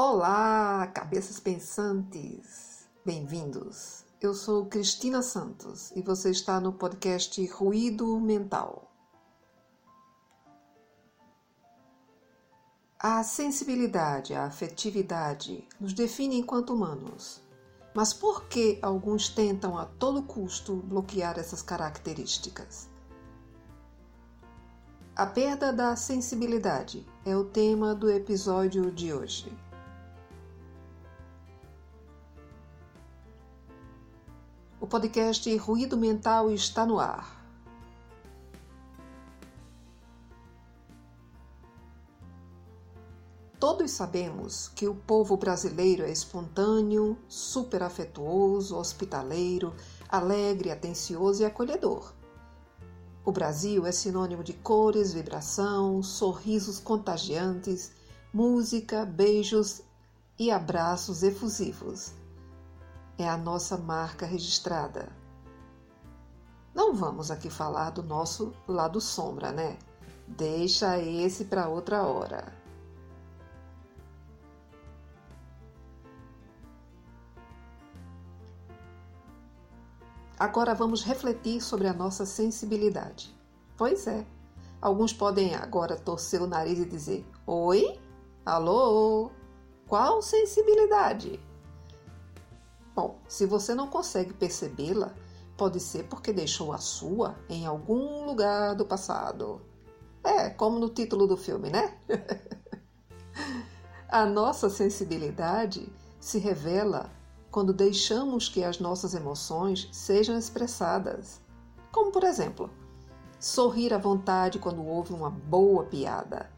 Olá, cabeças pensantes! Bem-vindos! Eu sou Cristina Santos e você está no podcast Ruído Mental. A sensibilidade, a afetividade nos define enquanto humanos. Mas por que alguns tentam a todo custo bloquear essas características? A perda da sensibilidade é o tema do episódio de hoje. O podcast Ruído Mental está no ar. Todos sabemos que o povo brasileiro é espontâneo, super afetuoso, hospitaleiro, alegre, atencioso e acolhedor. O Brasil é sinônimo de cores, vibração, sorrisos contagiantes, música, beijos e abraços efusivos. É a nossa marca registrada. Não vamos aqui falar do nosso lado sombra, né? Deixa esse para outra hora. Agora vamos refletir sobre a nossa sensibilidade. Pois é, alguns podem agora torcer o nariz e dizer: Oi? Alô? Qual sensibilidade? Bom, se você não consegue percebê-la, pode ser porque deixou a sua em algum lugar do passado. É, como no título do filme, né? a nossa sensibilidade se revela quando deixamos que as nossas emoções sejam expressadas. Como, por exemplo, sorrir à vontade quando ouve uma boa piada,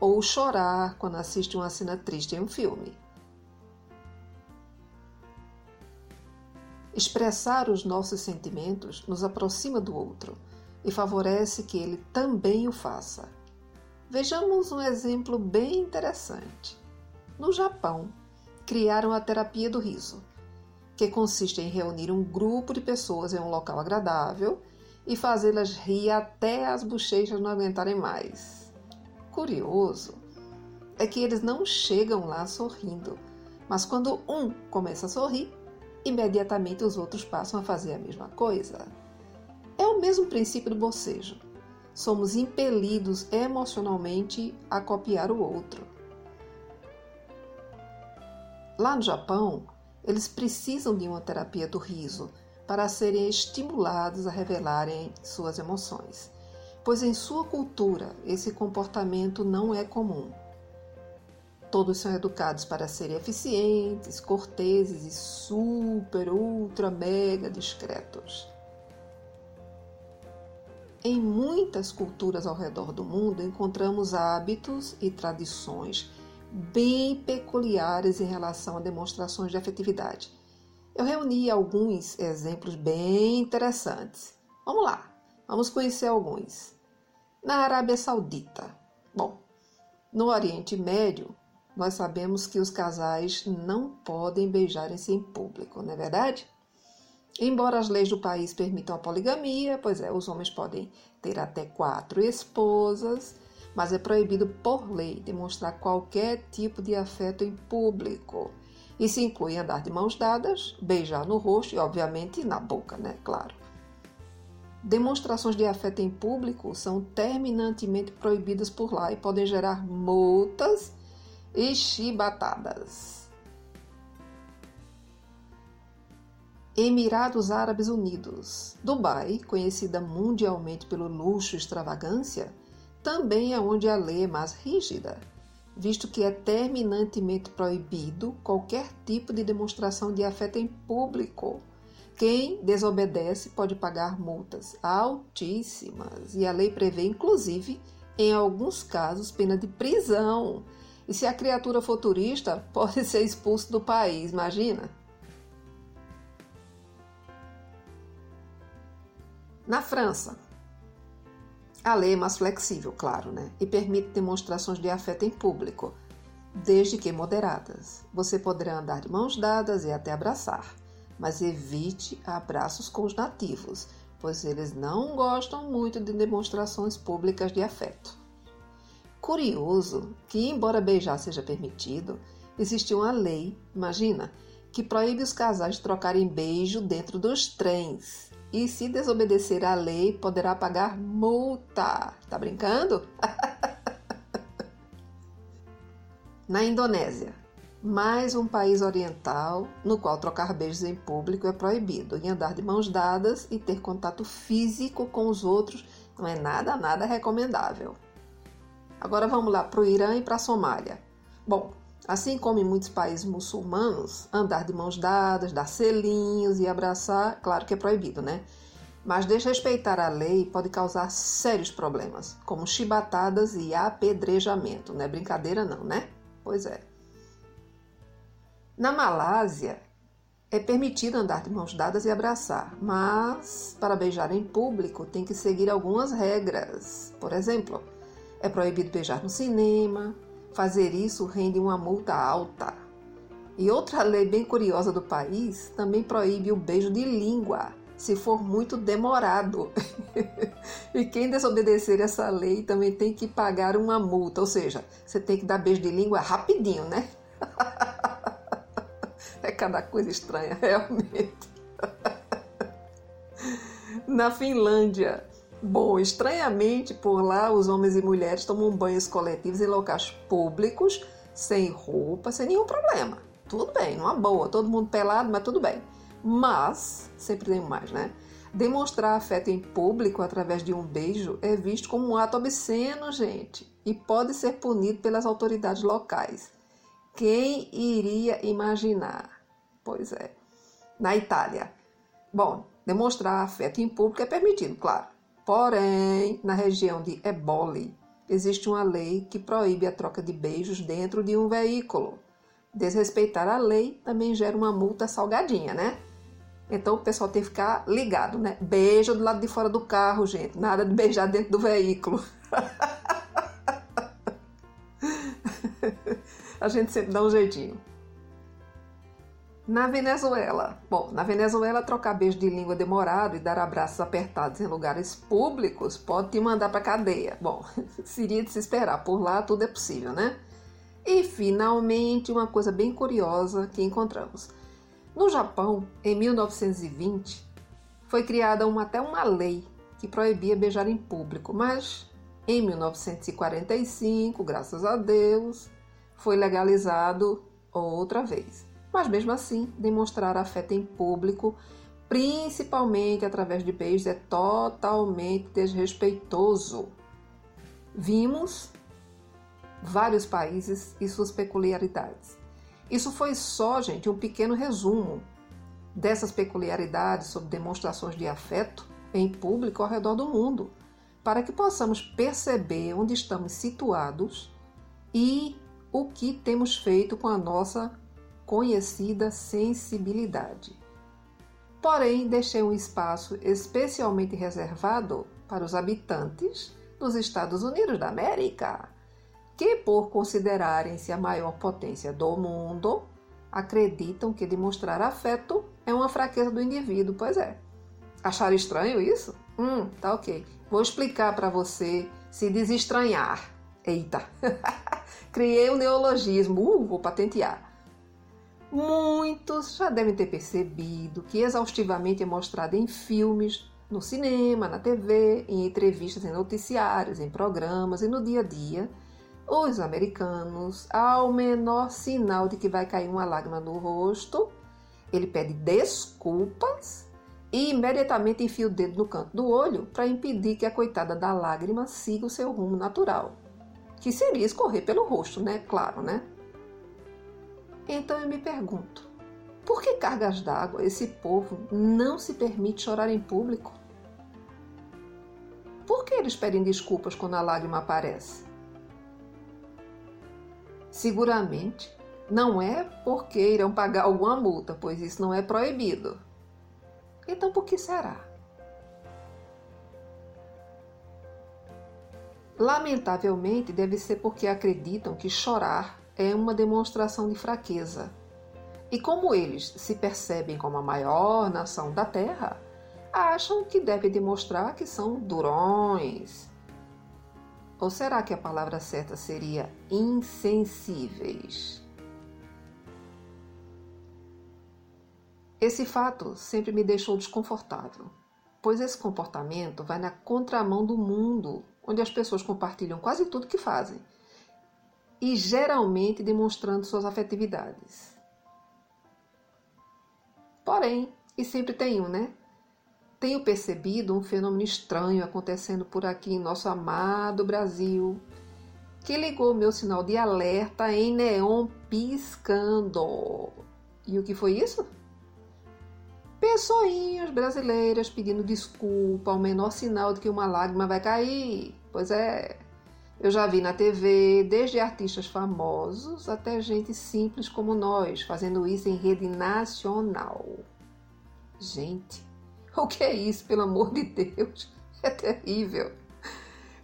ou chorar quando assiste uma cena triste em um filme. Expressar os nossos sentimentos nos aproxima do outro e favorece que ele também o faça. Vejamos um exemplo bem interessante. No Japão, criaram a terapia do riso, que consiste em reunir um grupo de pessoas em um local agradável e fazê-las rir até as bochechas não aguentarem mais. Curioso é que eles não chegam lá sorrindo, mas quando um começa a sorrir, imediatamente os outros passam a fazer a mesma coisa. É o mesmo princípio do bocejo. Somos impelidos emocionalmente a copiar o outro. Lá no Japão, eles precisam de uma terapia do riso para serem estimulados a revelarem suas emoções, pois em sua cultura esse comportamento não é comum. Todos são educados para serem eficientes, corteses e super, ultra, mega discretos. Em muitas culturas ao redor do mundo encontramos hábitos e tradições bem peculiares em relação a demonstrações de afetividade. Eu reuni alguns exemplos bem interessantes. Vamos lá, vamos conhecer alguns. Na Arábia Saudita. Bom, no Oriente Médio, nós sabemos que os casais não podem beijarem-se em público, não é verdade? Embora as leis do país permitam a poligamia, pois é, os homens podem ter até quatro esposas, mas é proibido por lei demonstrar qualquer tipo de afeto em público. Isso inclui andar de mãos dadas, beijar no rosto e, obviamente, na boca, né? Claro. Demonstrações de afeto em público são terminantemente proibidas por lá e podem gerar multas e chibatadas. Emirados Árabes Unidos. Dubai, conhecida mundialmente pelo luxo e extravagância, também é onde a lei é mais rígida, visto que é terminantemente proibido qualquer tipo de demonstração de afeto em público. Quem desobedece pode pagar multas altíssimas e a lei prevê, inclusive, em alguns casos, pena de prisão. E se a criatura for turista, pode ser expulso do país, imagina? Na França, a lei é mais flexível, claro, né? E permite demonstrações de afeto em público, desde que moderadas. Você poderá andar de mãos dadas e até abraçar, mas evite abraços com os nativos, pois eles não gostam muito de demonstrações públicas de afeto. Curioso que, embora beijar seja permitido, existia uma lei, imagina, que proíbe os casais de trocarem beijo dentro dos trens. E se desobedecer à lei, poderá pagar multa. Tá brincando? Na Indonésia, mais um país oriental no qual trocar beijos em público é proibido, e andar de mãos dadas e ter contato físico com os outros não é nada, nada recomendável. Agora vamos lá para o Irã e para a Somália. Bom, assim como em muitos países muçulmanos, andar de mãos dadas, dar selinhos e abraçar, claro que é proibido, né? Mas desrespeitar a lei pode causar sérios problemas, como chibatadas e apedrejamento. Não é brincadeira, não, né? Pois é. Na Malásia, é permitido andar de mãos dadas e abraçar, mas para beijar em público tem que seguir algumas regras. Por exemplo, é proibido beijar no cinema, fazer isso rende uma multa alta. E outra lei bem curiosa do país também proíbe o beijo de língua, se for muito demorado. e quem desobedecer essa lei também tem que pagar uma multa, ou seja, você tem que dar beijo de língua rapidinho, né? É cada coisa estranha, realmente. Na Finlândia, bom, estranhamente por lá os homens e mulheres tomam banhos coletivos em locais públicos, sem roupa, sem nenhum problema. Tudo bem, numa boa, todo mundo pelado, mas tudo bem. Mas, sempre tem mais, né? Demonstrar afeto em público através de um beijo é visto como um ato obsceno, gente, e pode ser punido pelas autoridades locais. Quem iria imaginar? Pois é. Na Itália. Bom, demonstrar afeto em público é permitido, claro. Porém, na região de Eboli, existe uma lei que proíbe a troca de beijos dentro de um veículo. Desrespeitar a lei também gera uma multa salgadinha, né? Então o pessoal tem que ficar ligado, né? Beija do lado de fora do carro, gente. Nada de beijar dentro do veículo. a gente sempre dá um jeitinho. Na Venezuela. Bom, na Venezuela, trocar beijo de língua demorado e dar abraços apertados em lugares públicos pode te mandar para cadeia. Bom, seria de se esperar. Por lá tudo é possível, né? E finalmente, uma coisa bem curiosa que encontramos. No Japão, em 1920, foi criada uma, até uma lei que proibia beijar em público, mas em 1945, graças a Deus, foi legalizado outra vez mas mesmo assim, demonstrar afeto em público, principalmente através de beijos, é totalmente desrespeitoso. Vimos vários países e suas peculiaridades. Isso foi só, gente, um pequeno resumo dessas peculiaridades sobre demonstrações de afeto em público ao redor do mundo, para que possamos perceber onde estamos situados e o que temos feito com a nossa conhecida sensibilidade. Porém, deixei um espaço especialmente reservado para os habitantes dos Estados Unidos da América, que, por considerarem-se a maior potência do mundo, acreditam que demonstrar afeto é uma fraqueza do indivíduo. Pois é. Acharam estranho isso? Hum, tá ok. Vou explicar para você se desestranhar. Eita! Criei um neologismo. Uh, vou patentear. Muitos já devem ter percebido que exaustivamente é mostrado em filmes, no cinema, na TV, em entrevistas em noticiários, em programas e no dia a dia, os americanos, ao menor sinal de que vai cair uma lágrima no rosto, ele pede desculpas e imediatamente enfia o dedo no canto do olho para impedir que a coitada da lágrima siga o seu rumo natural, que seria escorrer pelo rosto, né? Claro, né? Então eu me pergunto: por que cargas d'água esse povo não se permite chorar em público? Por que eles pedem desculpas quando a lágrima aparece? Seguramente não é porque irão pagar alguma multa, pois isso não é proibido. Então por que será? Lamentavelmente, deve ser porque acreditam que chorar é uma demonstração de fraqueza. E como eles se percebem como a maior nação da Terra, acham que devem demonstrar que são durões. Ou será que a palavra certa seria insensíveis? Esse fato sempre me deixou desconfortável, pois esse comportamento vai na contramão do mundo, onde as pessoas compartilham quase tudo que fazem, e geralmente demonstrando suas afetividades. Porém, e sempre tem um, né? Tenho percebido um fenômeno estranho acontecendo por aqui em nosso amado Brasil, que ligou meu sinal de alerta em neon piscando. E o que foi isso? Pessoinhas brasileiras pedindo desculpa ao menor sinal de que uma lágrima vai cair. Pois é, eu já vi na TV, desde artistas famosos até gente simples como nós, fazendo isso em rede nacional. Gente, o que é isso, pelo amor de Deus? É terrível.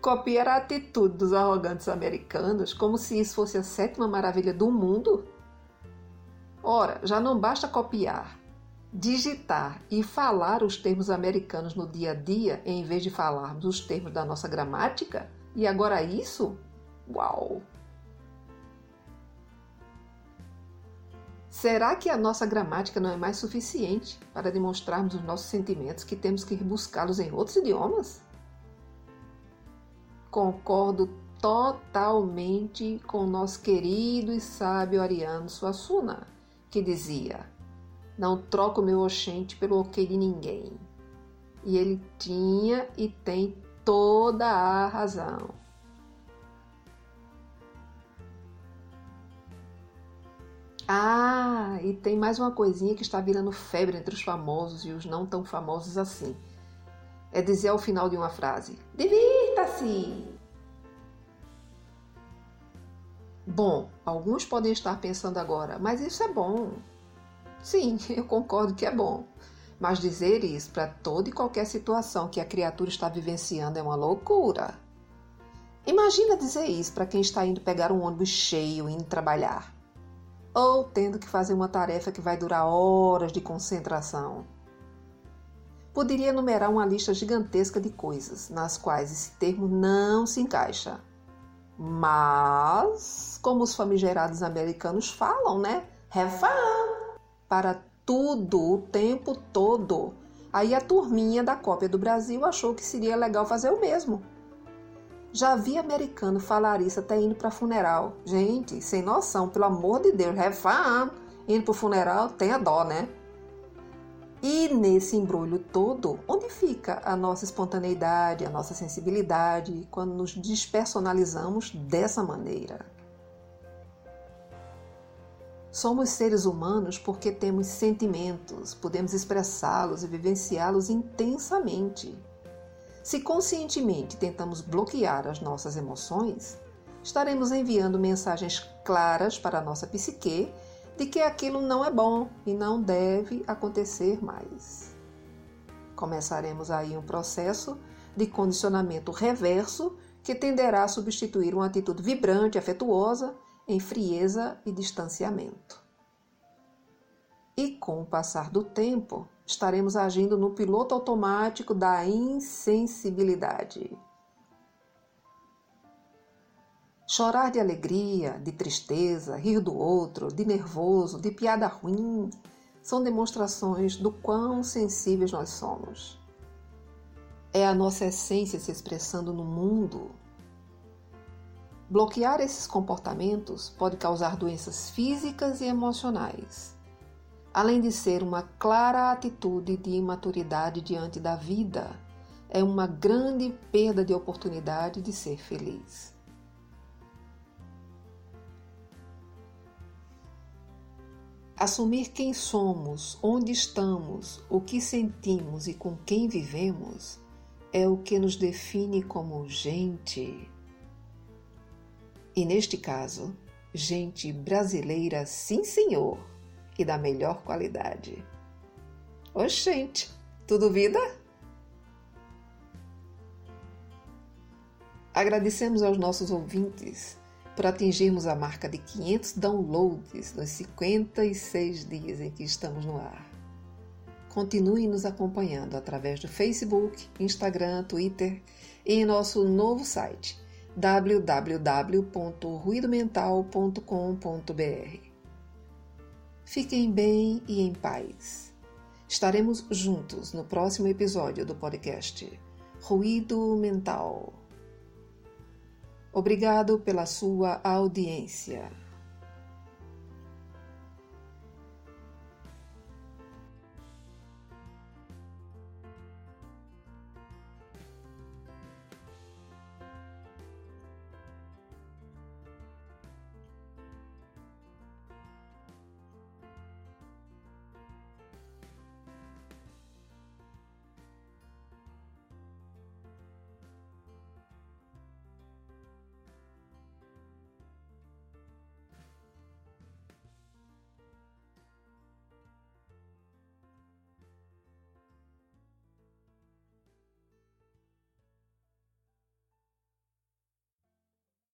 Copiar a atitude dos arrogantes americanos como se isso fosse a sétima maravilha do mundo? Ora, já não basta copiar, digitar e falar os termos americanos no dia a dia em vez de falarmos os termos da nossa gramática? E agora isso? Uau! Será que a nossa gramática não é mais suficiente para demonstrarmos os nossos sentimentos que temos que buscá-los em outros idiomas? Concordo totalmente com o nosso querido e sábio Ariano Suassuna, que dizia: Não troco meu oxente pelo ok de ninguém. E ele tinha e tem toda a razão. Ah, e tem mais uma coisinha que está virando febre entre os famosos e os não tão famosos assim. É dizer ao final de uma frase: Divirta-se! Bom, alguns podem estar pensando agora, mas isso é bom. Sim, eu concordo que é bom. Mas dizer isso para toda e qualquer situação que a criatura está vivenciando é uma loucura. Imagina dizer isso para quem está indo pegar um ônibus cheio e indo trabalhar, ou tendo que fazer uma tarefa que vai durar horas de concentração. Poderia enumerar uma lista gigantesca de coisas nas quais esse termo não se encaixa. Mas, como os famigerados americanos falam, né? Have fun! Para tudo, o tempo todo. Aí a turminha da cópia do Brasil achou que seria legal fazer o mesmo. Já vi americano falar isso até indo para funeral. Gente, sem noção, pelo amor de Deus, have fun. Indo pro funeral, tenha dó, né? E nesse embrulho todo, onde fica a nossa espontaneidade, a nossa sensibilidade, quando nos despersonalizamos dessa maneira? Somos seres humanos porque temos sentimentos, podemos expressá-los e vivenciá-los intensamente. Se conscientemente tentamos bloquear as nossas emoções, estaremos enviando mensagens claras para a nossa psique de que aquilo não é bom e não deve acontecer mais. Começaremos aí um processo de condicionamento reverso que tenderá a substituir uma atitude vibrante, afetuosa em frieza e distanciamento. E com o passar do tempo, estaremos agindo no piloto automático da insensibilidade. Chorar de alegria, de tristeza, rir do outro, de nervoso, de piada ruim, são demonstrações do quão sensíveis nós somos. É a nossa essência se expressando no mundo Bloquear esses comportamentos pode causar doenças físicas e emocionais, além de ser uma clara atitude de imaturidade diante da vida. É uma grande perda de oportunidade de ser feliz. Assumir quem somos, onde estamos, o que sentimos e com quem vivemos é o que nos define como gente. E neste caso, gente brasileira, sim senhor, e da melhor qualidade. Oxente, tu duvida? Agradecemos aos nossos ouvintes por atingirmos a marca de 500 downloads nos 56 dias em que estamos no ar. Continue nos acompanhando através do Facebook, Instagram, Twitter e em nosso novo site www.ruidomental.com.br. Fiquem bem e em paz. Estaremos juntos no próximo episódio do podcast Ruído Mental. Obrigado pela sua audiência.